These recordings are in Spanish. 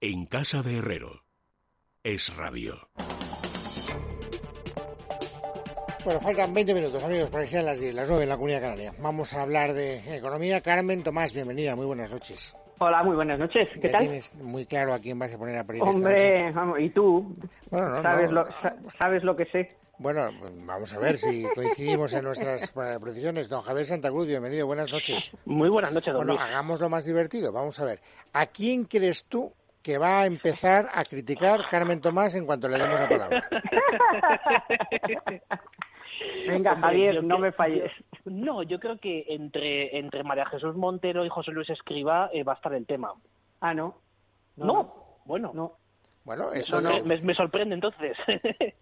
En casa de Herrero. Es rabio. Bueno, faltan 20 minutos, amigos, para que sean las 10, las 9 en la Comunidad Canaria. Vamos a hablar de economía. Carmen Tomás, bienvenida, muy buenas noches. Hola, muy buenas noches. ¿Qué ya tal? tienes muy claro a quién vas a poner a pedir Hombre, vamos, ¿y tú? Bueno, no, ¿Sabes, no. Lo, ¿Sabes lo que sé? Bueno, vamos a ver si coincidimos en nuestras eh, precisiones. Don Javier Santa Cruz, bienvenido, buenas noches. Muy buenas noches, don Bueno, Luis. hagamos lo más divertido. Vamos a ver. ¿A quién crees tú que va a empezar a criticar Carmen Tomás en cuanto le demos la palabra? Venga, Javier, no me falles. yo- no, yo creo que entre, entre María Jesús Montero y José Luis Escriba eh, va a estar el tema. Ah, no. No, bueno, No. Bueno, eso no. me- me sorprende entonces.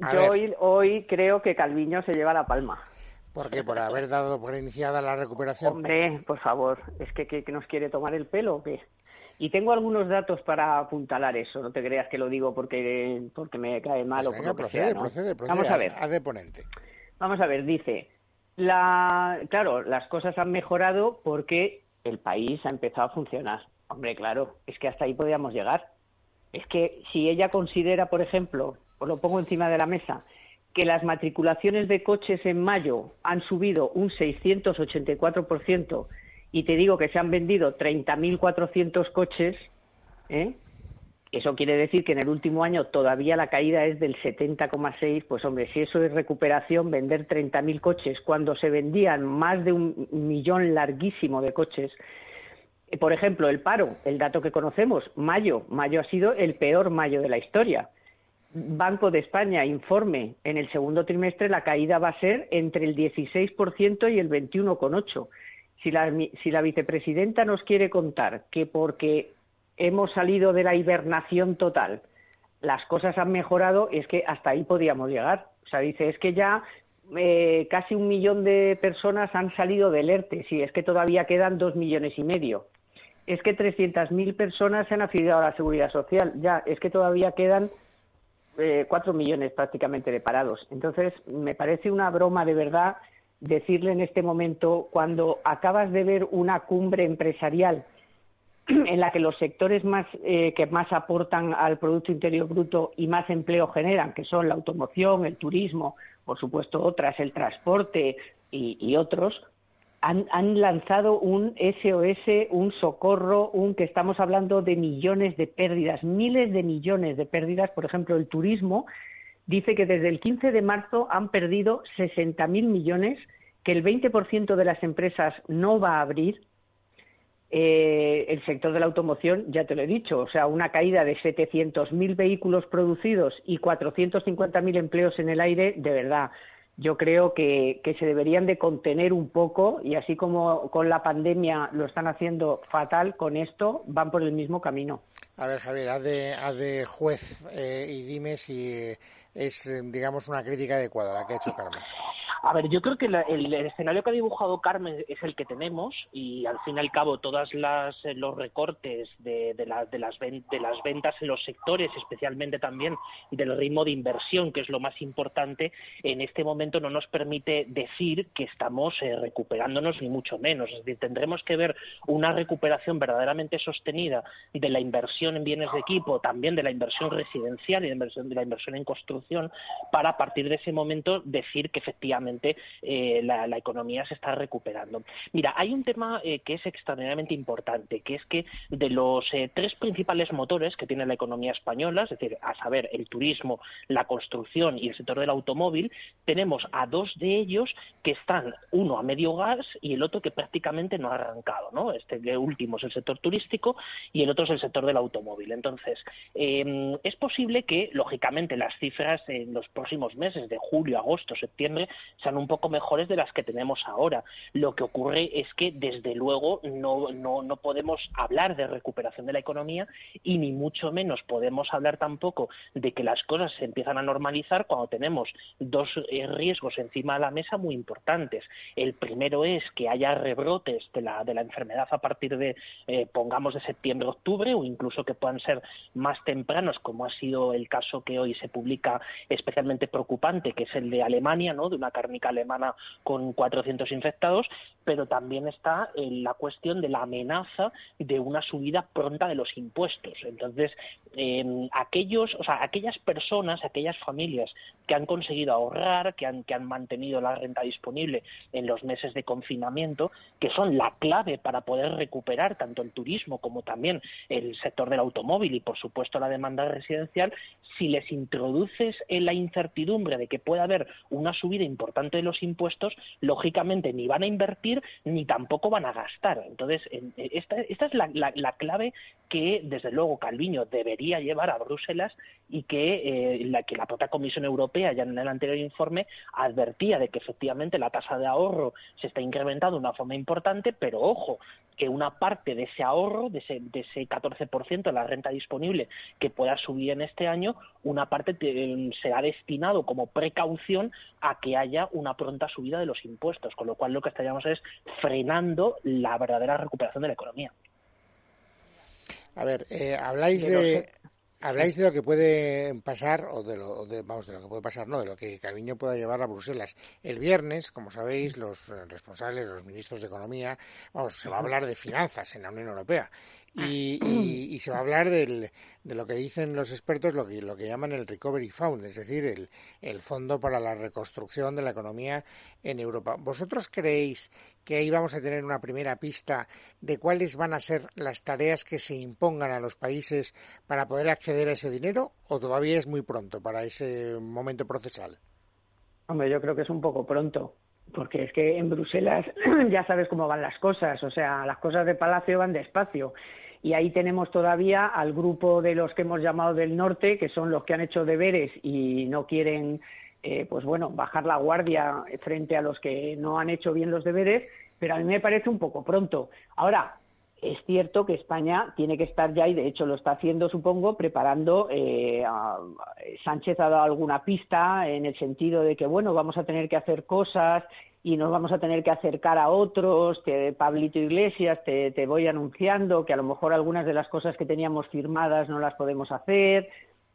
A Yo ver. hoy, hoy creo que Calviño se lleva la palma. ¿Por qué? Por haber dado por iniciada la recuperación. Hombre, por favor, ¿es que, que, que nos quiere tomar el pelo o qué? Y tengo algunos datos para apuntalar eso, no te creas que lo digo porque, porque me cae mal Pues o por lo que procede, sea, ¿no? procede, procede. Vamos a ver. haz de ponente. Vamos a ver, dice, la, claro, las cosas han mejorado porque el país ha empezado a funcionar. Hombre, claro, es que hasta ahí podíamos llegar. Es que si ella considera, por ejemplo, os lo pongo encima de la mesa, que las matriculaciones de coches en mayo han subido un 684% y te digo que se han vendido 30.400 coches, ¿eh? Eso quiere decir que en el último año todavía la caída es del 70,6. Pues hombre, si eso es recuperación, vender 30.000 coches cuando se vendían más de un millón larguísimo de coches. Eh, Por ejemplo, el paro, el dato que conocemos, mayo. Mayo ha sido el peor mayo de la historia. Banco de España informe en el segundo trimestre la caída va a ser entre el 16% y el 21,8%. Si la, si la vicepresidenta nos quiere contar que porque hemos salido de la hibernación total, las cosas han mejorado, es que hasta ahí podíamos llegar. O sea, dice, es que ya eh, casi un millón de personas han salido del ERTE, sí, es que todavía quedan dos millones y medio. Es que 300.000 personas se han afiliado a la seguridad social, ya, es que todavía quedan eh, cuatro millones prácticamente de parados. Entonces, me parece una broma de verdad decirle en este momento, cuando acabas de ver una cumbre empresarial en la que los sectores más eh, que más aportan al Producto Interior Bruto y más empleo generan, que son la automoción, el turismo, por supuesto otras, el transporte y, y otros, han, han lanzado un SOS, un socorro, un que estamos hablando de millones de pérdidas, miles de millones de pérdidas. Por ejemplo, el turismo dice que desde el 15 de marzo han perdido 60.000 millones, que el 20% de las empresas no va a abrir. Eh, el sector de la automoción, ya te lo he dicho, o sea, una caída de 700.000 vehículos producidos y 450.000 empleos en el aire, de verdad, yo creo que, se deberían de contener un poco y así como con la pandemia lo están haciendo fatal, con esto van por el mismo camino. A ver, Javier, haz de, de juez eh, y dime si es, eh, digamos, una crítica adecuada la que ha hecho Carmen. A ver, yo creo que la- el, escenario que ha dibujado Carmen es el que tenemos y al fin y al cabo todas las eh, los recortes de, de, la- de las de las ventas en los sectores, especialmente también del ritmo de inversión, que es lo más importante, en este momento no nos permite decir que estamos eh, recuperándonos ni mucho menos. Es decir, tendremos que ver una recuperación verdaderamente sostenida de la inversión en bienes de equipo, también de la inversión residencial y de, inversión- de la inversión en construcción, para a partir de ese momento decir que efectivamente eh, la, economía se está recuperando. Mira, hay un tema eh, que es extraordinariamente importante, que es que de los eh, tres principales motores que tiene la economía española, es decir, a saber, el turismo, la construcción y el sector del automóvil, tenemos a dos de ellos que están, uno a medio gas y el otro que prácticamente no ha arrancado, ¿no? Este último es el sector turístico y el otro es el sector del automóvil. Entonces, eh, es posible que, lógicamente, las cifras en los próximos meses de julio, agosto, septiembre sean un poco mejores de las que tenemos ahora. Lo que ocurre es que, desde luego, no, no, no podemos hablar de recuperación de la economía y ni mucho menos podemos hablar tampoco de que las cosas se empiezan a normalizar cuando tenemos dos eh, riesgos encima de la mesa muy importantes. El primero es que haya rebrotes de la, de la enfermedad a partir de, eh, pongamos, de septiembre, octubre, o incluso que puedan ser más tempranos, como ha sido el caso que hoy se publica especialmente preocupante, que es el de Alemania, ¿no? de una cárnica alemana con 400 infectados, pero también está en la cuestión de la amenaza de una subida pronta de los impuestos. Entonces, em, aquellos, o sea, aquellas personas, aquellas familias que han conseguido ahorrar, que han, que han mantenido la renta disponible en los meses de confinamiento, que son la clave para poder recuperar tanto el turismo como también el sector del automóvil y, por supuesto, la demanda residencial, si les introduces en la incertidumbre de que pueda haber una subida importante de los impuestos, lógicamente ni van a invertir ni tampoco van a gastar. Entonces, esta, esta es la, la, clave que, desde luego, Calviño debería llevar a Bruselas y que, eh, la, que la propia Comisión Europea, ya en el anterior informe, advertía de que efectivamente la tasa de ahorro se está incrementando de una forma importante, pero ojo, que una parte de ese ahorro, de ese, de ese 14% de la renta disponible que pueda subir en este año, una parte será destinado como precaución a que haya una pronta subida de los impuestos, con lo cual lo que estaríamos es frenando la verdadera recuperación de la economía. A ver, eh, habláis de, Habláis de lo que puede pasar, o de lo, vamos, de lo que puede pasar, no, de lo que Calviño pueda llevar a Bruselas. El viernes, como sabéis, los responsables, los ministros de Economía, vamos, se va a hablar de finanzas en la Unión Europea. Y, se va a hablar del, de lo que dicen los expertos, lo que, lo que llaman el Recovery Fund, es decir, el, el Fondo para la Reconstrucción de la Economía en Europa. ¿Vosotros creéis que ahí vamos a tener una primera pista de cuáles van a ser las tareas que se impongan a los países para poder acceder a ese dinero o todavía es muy pronto para ese momento procesal? Hombre, yo creo que es un poco pronto porque es que en Bruselas ya sabes cómo van las cosas, o sea, las cosas de Palacio van despacio y ahí tenemos todavía al grupo de los que hemos llamado del norte, que son los que han hecho deberes y no quieren, eh, pues bueno, bajar la guardia frente a los que no han hecho bien los deberes, pero a mí me parece un poco pronto. Ahora, es cierto que España tiene que estar ya, y de hecho lo está haciendo, supongo, preparando. Eh, Sánchez ha dado alguna pista en el sentido de que, bueno, vamos a tener que hacer cosas y nos vamos a tener que acercar a otros, te, Pablito Iglesias, te, te voy anunciando que a lo mejor algunas de las cosas que teníamos firmadas no las podemos hacer,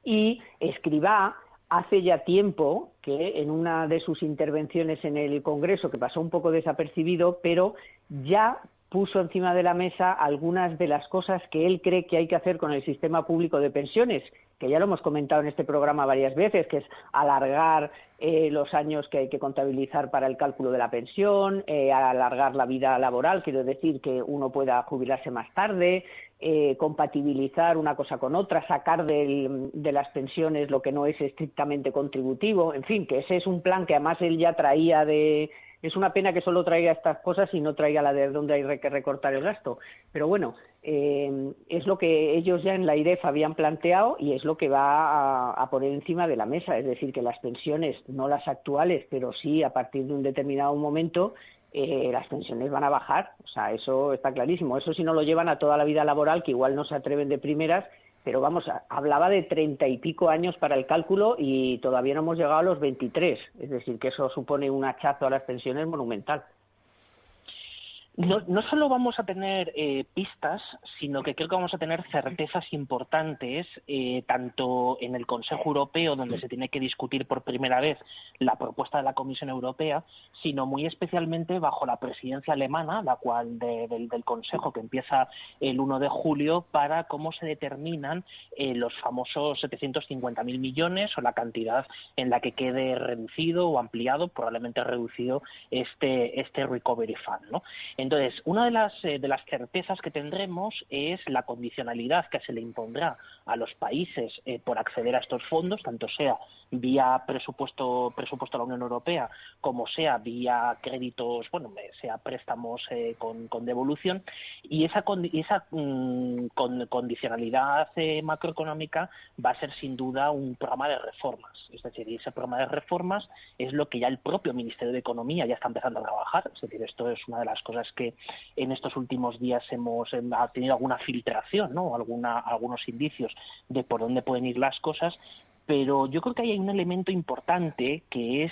y Escribá hace ya tiempo que en una de sus intervenciones en el Congreso, que pasó un poco desapercibido, pero ya puso encima de la mesa algunas de las cosas que él cree que hay que hacer con el sistema público de pensiones, que ya lo hemos comentado en este programa varias veces, que es alargar eh, los años que hay que contabilizar para el cálculo de la pensión, eh, alargar la vida laboral, quiero decir que uno pueda jubilarse más tarde, eh, compatibilizar una cosa con otra, sacar de las pensiones lo que no es estrictamente contributivo, en fin, que ese es un plan que además él ya traía de es una pena que solo traiga estas cosas y no traiga la de dónde hay que recortar el gasto. Pero bueno, eh, es lo que ellos ya en la IREF habían planteado y es lo que va a, poner encima de la mesa. Es decir, que las pensiones, no las actuales, pero sí a partir de un determinado momento, eh, las pensiones van a bajar. O sea, eso está clarísimo. Eso si no lo llevan a toda la vida laboral, que igual no se atreven de primeras pero vamos, hablaba de treinta y pico años para el cálculo y todavía no hemos llegado a los veintitrés, es decir, que eso supone un hachazo a las pensiones monumental. No, no solo vamos a tener eh, pistas, sino que creo que vamos a tener certezas importantes, eh, tanto en el Consejo Europeo, donde se tiene que discutir por primera vez la propuesta de la Comisión Europea, sino muy especialmente bajo la presidencia alemana, la cual del, Consejo, que empieza el 1 de julio, para cómo se determinan eh, los famosos 750.000 millones o la cantidad en la que quede reducido o ampliado, probablemente reducido este, este Recovery Fund. ¿no? Una de las, eh, de las certezas que tendremos es la condicionalidad que se le impondrá a los países eh, por acceder a estos fondos, tanto sea vía presupuesto, presupuesto de la Unión Europea como sea vía créditos, bueno, eh, sea préstamos con, con, devolución, y esa, esa mm, condicionalidad macroeconómica va a ser sin duda un programa de reformas. Es decir, ese programa de reformas es lo que ya el propio Ministerio de Economía ya está empezando a trabajar. Es decir, esto es una de las cosas que en estos últimos días hemos tenido alguna filtración, ¿no? Alguna, algunos indicios de por dónde pueden ir las cosas, pero yo creo que hay un elemento importante que es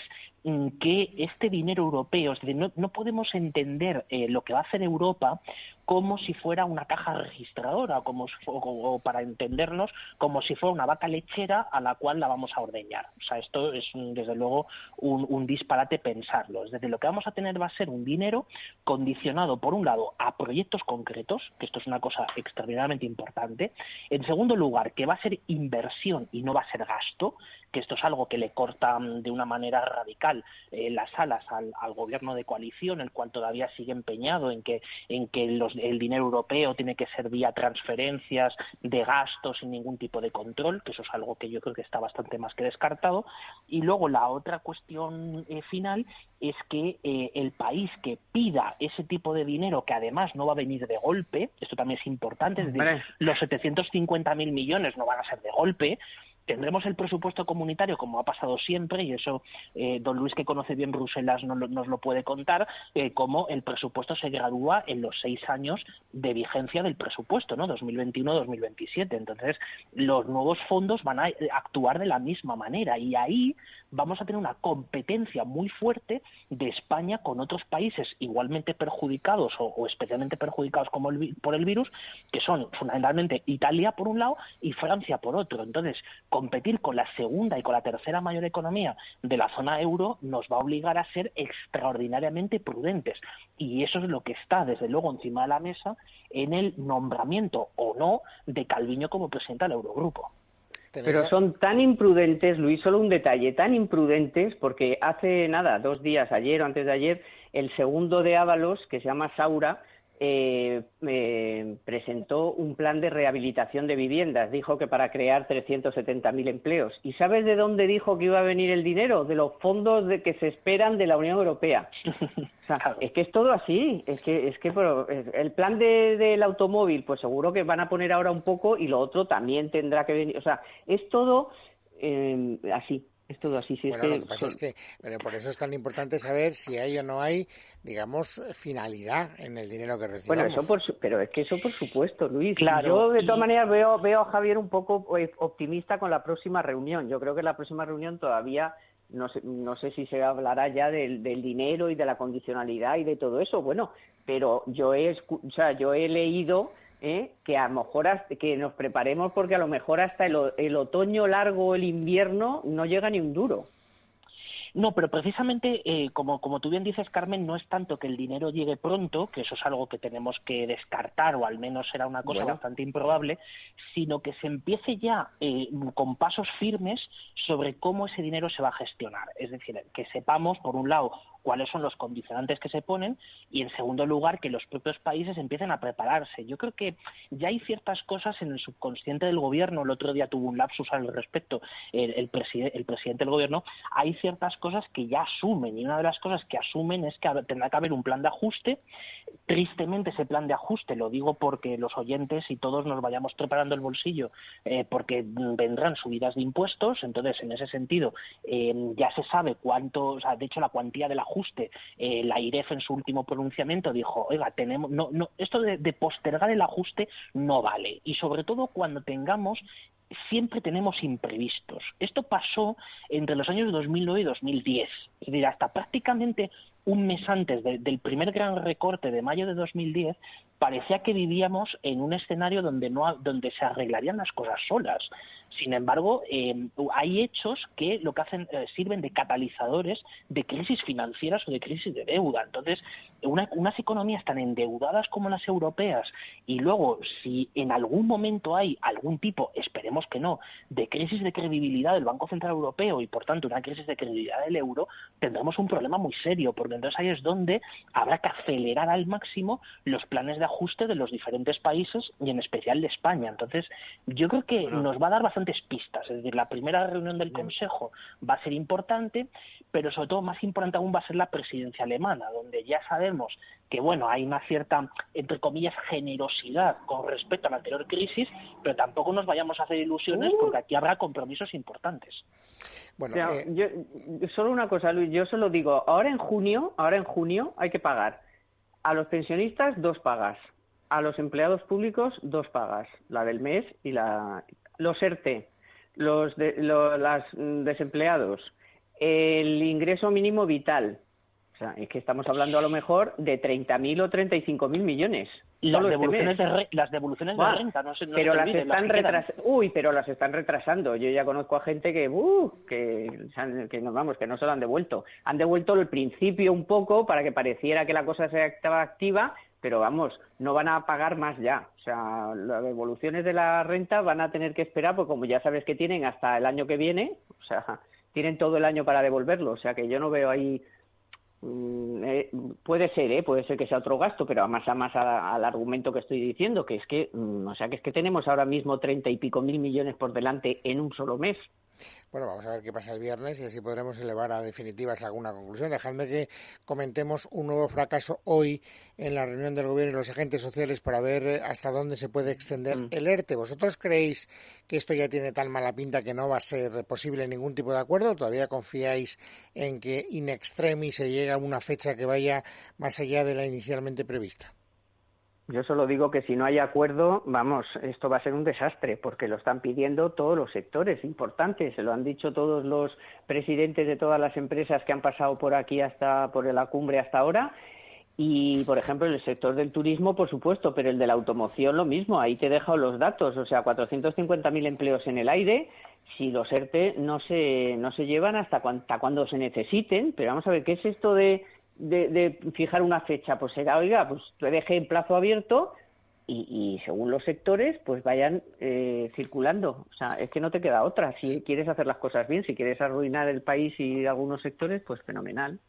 que este dinero europeo, es decir, no, podemos entender eh, lo que va a hacer Europa como si fuera una caja registradora, como o, para entendernos, como si fuera una vaca lechera a la cual la vamos a ordeñar. O sea, esto es desde luego un, disparate pensarlo. Desde lo que vamos a tener va a ser un dinero condicionado, por un lado, a proyectos concretos, que esto es una cosa extraordinariamente importante. En segundo lugar, que va a ser inversión y no va a ser gasto, que esto es algo que le corta mm, de una manera radical eh, las alas al, gobierno de coalición, el cual todavía sigue empeñado en que, en que el dinero europeo tiene que ser vía transferencias de gastos sin ningún tipo de control, que eso es algo que yo creo que está bastante más que descartado. Y luego la otra cuestión eh, final es que eh, el país que pida ese tipo de dinero, que además no va a venir de golpe, esto también es importante, es decir, los 750.000 millones no van a ser de golpe, tendremos el presupuesto comunitario como ha pasado siempre y eso eh, don Luis que conoce bien Bruselas nos lo, puede contar eh, como el presupuesto se gradúa en los seis años de vigencia del presupuesto no 2021-2027 entonces los nuevos fondos van a actuar de la misma manera. Y ahí vamos a tener una competencia muy fuerte de España con otros países igualmente perjudicados o, especialmente perjudicados como por el virus que son fundamentalmente Italia por un lado y Francia por otro entonces competir con la segunda y con la tercera mayor economía de la zona euro nos va a obligar a ser extraordinariamente prudentes. Y eso es lo que está, desde luego, encima de la mesa en el nombramiento o no de Calviño como presidente del Eurogrupo. Pero son tan imprudentes, Luis, solo un detalle, tan imprudentes, porque hace nada, dos días, ayer o antes de ayer, el segundo de Ábalos, que se llama Saura, eh, eh, presentó un plan de rehabilitación de viviendas. Dijo que para crear 370.000 empleos. ¿Y sabes de dónde dijo que iba a venir el dinero? De los fondos de que se esperan de la Unión Europea. es que es todo así. Es que, es que el plan del automóvil, pues seguro que van a poner ahora un poco y lo otro también tendrá que venir. O sea, es todo eh, así. Es todo así. bueno, lo que pasa es que por eso es tan importante saber si hay o no hay, digamos, finalidad en el dinero que recibimos. Bueno, eso por pero es que eso por supuesto, Luis. Claro, yo de todas maneras veo, veo a Javier un poco pues, optimista con la próxima reunión. Yo creo que la próxima reunión todavía no sé, no sé si se hablará ya del, del, dinero y de la condicionalidad y de todo eso, bueno, pero yo he, o sea, yo he leído ¿eh? que a lo mejor que nos preparemos porque a lo mejor hasta el, el otoño largo o el invierno no llega ni un duro. No, pero precisamente, eh, como, como tú bien dices, Carmen, no es tanto que el dinero llegue pronto, que eso es algo que tenemos que descartar, o al menos será una cosa bastante improbable, sino que se empiece ya eh, con pasos firmes sobre cómo ese dinero se va a gestionar. Es decir, que sepamos, por un lado, cuáles son los condicionantes que se ponen y, en segundo lugar, que los propios países empiecen a prepararse. Yo creo que ya hay ciertas cosas en el subconsciente del gobierno, el otro día tuvo un lapsus al respecto el, el, el presidente del gobierno, hay ciertas cosas que ya asumen y una de las cosas que asumen es que tendrá que haber un plan de ajuste. Tristemente ese plan de ajuste, lo digo porque los oyentes y todos nos vayamos preparando el bolsillo eh, porque vendrán subidas de impuestos, entonces en ese sentido eh, ya se sabe cuánto, o sea, de hecho la cuantía del ajuste, eh, la IREF en su último pronunciamiento dijo, oiga, tenemos, no, no, esto de, de postergar el ajuste no vale y sobre todo cuando tengamos siempre tenemos imprevistos. Esto pasó entre los años 2009 y 2010. Es decir, hasta prácticamente un mes antes del primer gran recorte de mayo de 2010, parecía que vivíamos en un escenario donde, no, donde se arreglarían las cosas solas. Sin embargo, eh, hay hechos que lo que hacen eh, sirven de catalizadores de crisis financieras o de crisis de deuda. Entonces, unas economías tan endeudadas como las europeas y luego, si en algún momento hay algún tipo, esperemos que no, de crisis de credibilidad del Banco Central Europeo y, por tanto, una crisis de credibilidad del euro, tendremos un problema muy serio, porque entonces ahí es donde habrá que acelerar al máximo los planes de ajuste de los diferentes países y en especial de España. Entonces, yo creo que nos va a dar bastantes pistas. Es decir, la primera reunión del Consejo va a ser importante, pero sobre todo más importante aún va a ser la presidencia alemana, donde ya sabemos que, bueno, hay una cierta, entre comillas, generosidad con respecto a la anterior crisis, pero tampoco nos vayamos a hacer ilusiones uh. porque aquí habrá compromisos importantes. Bueno, eh, yo, solo una cosa, Luis, yo solo digo, ahora en junio, ahora en junio hay que pagar a los pensionistas dos pagas, a los empleados públicos dos pagas, la del mes y la los ERTE, los, de, los desempleados, el ingreso mínimo vital. O sea, es que estamos hablando a lo mejor de 30.000 o 35.000 millones. Las este devoluciones, mes. de, re- las devoluciones Buah, de renta, no sé, no pero se las están retrasando. Uy, pero las están retrasando. Yo ya conozco a gente que, uh, que, se que no vamos, que no se lo han devuelto. Han devuelto el principio un poco para que pareciera que la cosa se estaba activa, pero vamos, no van a pagar más ya. O sea, las devoluciones de la renta van a tener que esperar, porque como ya sabes que tienen hasta el año que viene, o sea, tienen todo el año para devolverlo. O sea, que yo no veo ahí eh, puede ser, ¿eh? puede ser que sea otro gasto, pero más a más a- al argumento que estoy diciendo, que es que, mm, o sea, que es que tenemos ahora mismo treinta y pico mil millones por delante en un solo mes. Bueno, vamos a ver qué pasa el viernes y así podremos elevar a definitivas alguna conclusión. Dejadme que comentemos un nuevo fracaso hoy en la reunión del gobierno y los agentes sociales para ver eh, hasta dónde se puede extender Mm. el ERTE. ¿Vosotros creéis que esto ya tiene tan mala pinta que no va a ser posible ningún tipo de acuerdo? ¿Todavía confiáis en que in extremis se llegue a una fecha que vaya más allá de la inicialmente prevista? Yo solo digo que si no hay acuerdo, vamos, esto va a ser un desastre, porque lo están pidiendo todos los sectores importantes, se lo han dicho todos los presidentes de todas las empresas que han pasado por aquí hasta por la cumbre hasta ahora. Y, por ejemplo, el sector del turismo, por supuesto, pero el de la automoción lo mismo. Ahí te he dejado los datos, o sea, 450.000 empleos en el aire. Si los ERTE no se, no se llevan hasta, cuan- hasta cuando se necesiten, pero vamos a ver, ¿qué es esto de, de, de fijar una fecha? Pues será, oiga, pues te dejé en plazo abierto y, y según los sectores, pues vayan eh, circulando. O sea, es que no te queda otra. Si quieres hacer las cosas bien, si quieres arruinar el país y algunos sectores, pues fenomenal.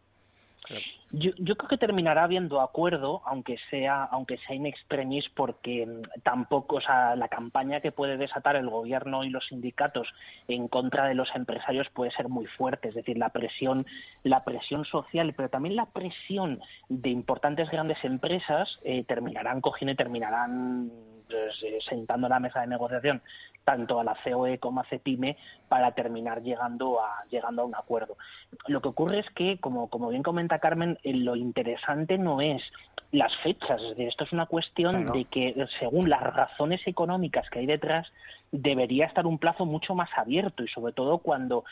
Yo, yo creo que terminará habiendo acuerdo, aunque sea, aunque sea in extremis, porque mm, tampoco, o sea, la campaña que puede desatar el gobierno y los sindicatos en contra de los empresarios puede ser muy fuerte. Es decir, la presión, la presión social, pero también la presión de importantes grandes empresas eh, terminarán cogiendo y terminarán pues, sentando la mesa de negociación tanto a la COE como a CEPIME para terminar llegando a llegando a un acuerdo. Lo que ocurre es que, como, como bien comenta Carmen, eh, lo interesante no es las fechas, es decir, esto es una cuestión Claro. de que según las razones económicas que hay detrás debería estar un plazo mucho más abierto y sobre todo cuando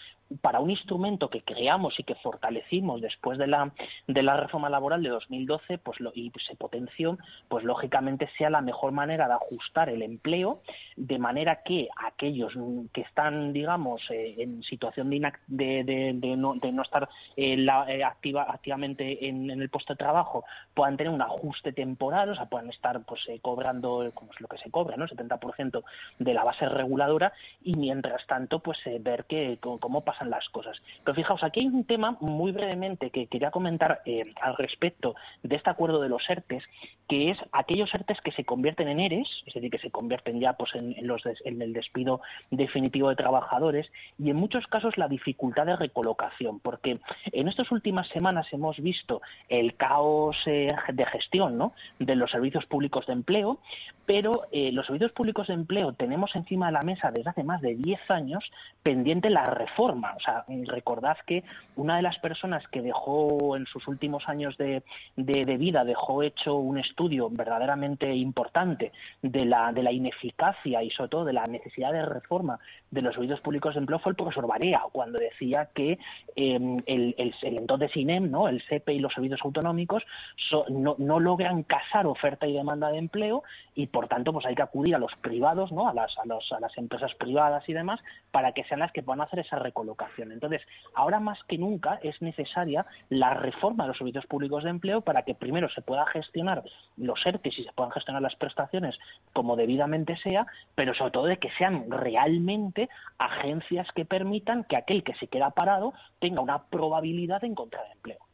para un instrumento que creamos y que fortalecimos después de la de la reforma laboral de 2012 pues lo, y se potenció pues lógicamente sea la mejor manera de ajustar el empleo de manera que aquellos que están digamos eh, en situación de, de- de no, de no estar eh, la- eh, activa activamente en, en el puesto de trabajo puedan tener un ajuste temporal o sea puedan estar pues eh, cobrando eh, como es lo que se cobra no 70% de la base reguladora y mientras tanto pues eh, ver que cómo pasan las cosas pero fijaos aquí hay un tema muy brevemente que quería comentar eh, al respecto de este acuerdo de los ERTES que es aquellos ERTES que se convierten en ERES es decir que se convierten ya pues en, en los des- en el despido definitivo de trabajadores y en muchos casos la dificultad de recolocación porque en estas últimas semanas hemos visto el caos eh, de gestión ¿no? de los servicios públicos de empleo pero eh, los servicios públicos de empleo tenemos encima de la mesa desde hace más de 10 años pendiente la reforma. O sea, recordad que una de las personas que dejó en sus últimos años de, de- vida, dejó hecho un estudio verdaderamente importante de la, de la ineficacia y sobre todo de la necesidad de reforma de los servicios públicos de empleo fue el profesor Barea, cuando decía que eh, el, el, entonces INEM, ¿no? el SEPE y los servicios autonómicos so- no, no logran casar oferta y demanda de empleo y por tanto pues hay que acudir a los privados, ¿no? a, las, a, los- a las empresas privadas y demás para que sean las que puedan hacer esa recolocación. Entonces, ahora más que nunca es necesaria la reforma de los servicios públicos de empleo para que primero se pueda gestionar los ERTES y se puedan gestionar las prestaciones como debidamente sea, pero sobre todo de que sean realmente agencias que permitan que aquel que se queda parado tenga una probabilidad de encontrar empleo.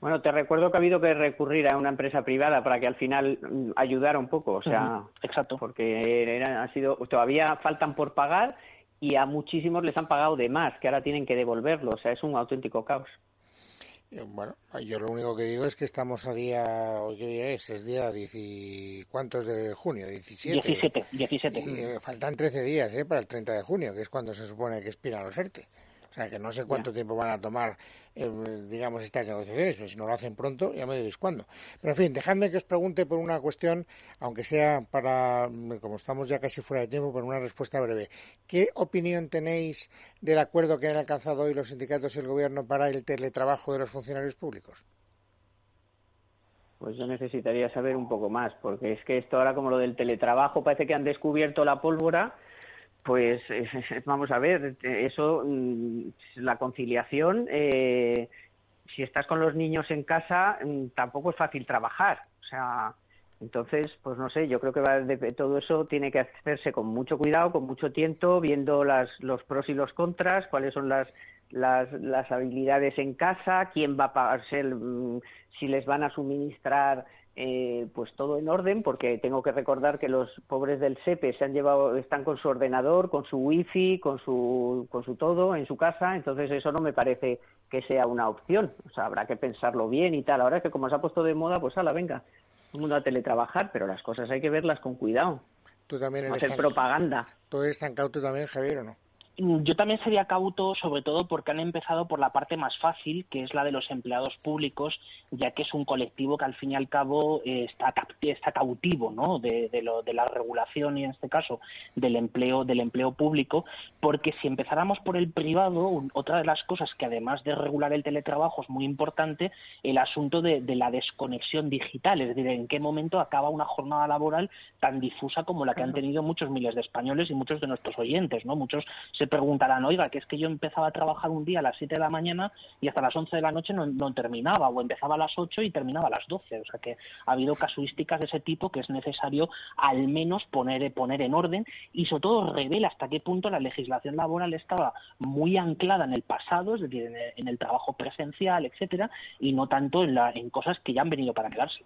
Bueno, te recuerdo que ha habido que recurrir a una empresa privada para que al final mm, ayudara un poco, o sea, exacto. porque era- ha sido todavía faltan por pagar y a muchísimos les han pagado de más, que ahora tienen que devolverlo, o sea, es un auténtico caos. Eh, Bueno, yo lo único que digo es que estamos a día, ¿hoy qué día es? Es día 10 y- ¿cuántos de junio? 17. 17, 17. Y, eh, faltan 13 días ¿eh? para el 30 de junio, que es cuando se supone que expiran los ERTE. O sea, que no sé cuánto tiempo van a tomar, eh, digamos, estas negociaciones, pero si no lo hacen pronto, ya me diréis cuándo. Pero, en fin, dejadme que os pregunte por una cuestión, aunque sea para, mm, como estamos ya casi fuera de tiempo, por una respuesta breve. ¿Qué opinión tenéis del acuerdo que han alcanzado hoy los sindicatos y el gobierno para el teletrabajo de los funcionarios públicos? pues yo necesitaría saber un poco más, porque es que esto ahora como lo del teletrabajo parece que han descubierto la pólvora, pues vamos a ver, eso, mm, la conciliación, eh, si estás con los niños en casa, mm, tampoco es fácil trabajar, o sea, entonces, pues no sé, yo creo que va de, todo eso tiene que hacerse con mucho cuidado, con mucho tiento, viendo las, los pros y los contras, cuáles son las las, las habilidades en casa, quién va a pagarse, mm, si les van a suministrar eh, pues todo en orden, porque tengo que recordar que los pobres del SEPE se han llevado, están con su ordenador, con su wifi, con su, con su todo en su casa, entonces eso no me parece que sea una opción, o sea, habrá que pensarlo bien y tal. Ahora es que como se ha puesto de moda, pues ala, venga, todo el mundo a teletrabajar, pero las cosas hay que verlas con cuidado. Tú también eres hacer propaganda. ¿Tú eres tan cauto también, Javier, o no? Yo también sería cauto, sobre todo porque han empezado por la parte más fácil, que es la de los empleados públicos, ya que es un colectivo que al fin y al cabo eh, está, está cautivo ¿no? de, lo, de la regulación y en este caso del empleo, del empleo público, porque si empezáramos por el privado, otra de las cosas que además de regular el teletrabajo es muy importante, el asunto de, de la desconexión digital, es decir, en qué momento acaba una jornada laboral tan difusa como la que han tenido muchos miles de españoles y muchos de nuestros oyentes, ¿no? Muchos se preguntarán, oiga, que es que yo empezaba a trabajar un día a las 7 de la mañana y hasta las 11 de la noche no, terminaba, o empezaba a las 8 y terminaba a las 12. O sea que ha habido casuísticas de ese tipo que es necesario al menos poner, poner en orden y sobre todo revela hasta qué punto la legislación laboral estaba muy anclada en el pasado, es decir, en el, trabajo presencial, etcétera, y no tanto en, la, en cosas que ya han venido para quedarse.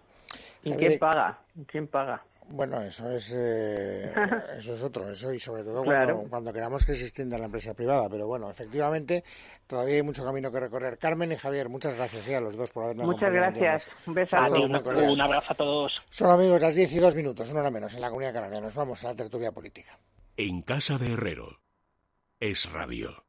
¿Y quién paga? ¿Quién paga? Bueno, eso es eh, eso es otro, eso y sobre todo cuando, cuando, queramos que se extienda la empresa privada. Pero bueno, efectivamente, todavía hay mucho camino que recorrer. Carmen y Javier, muchas gracias a los dos por haberme Muchas gracias. Un beso a Un abrazo a todos. Son amigos las 10 y 2 minutos, una hora menos, en la Comunidad Canaria. Nos vamos a la tertulia política. En casa de Herrero es radio.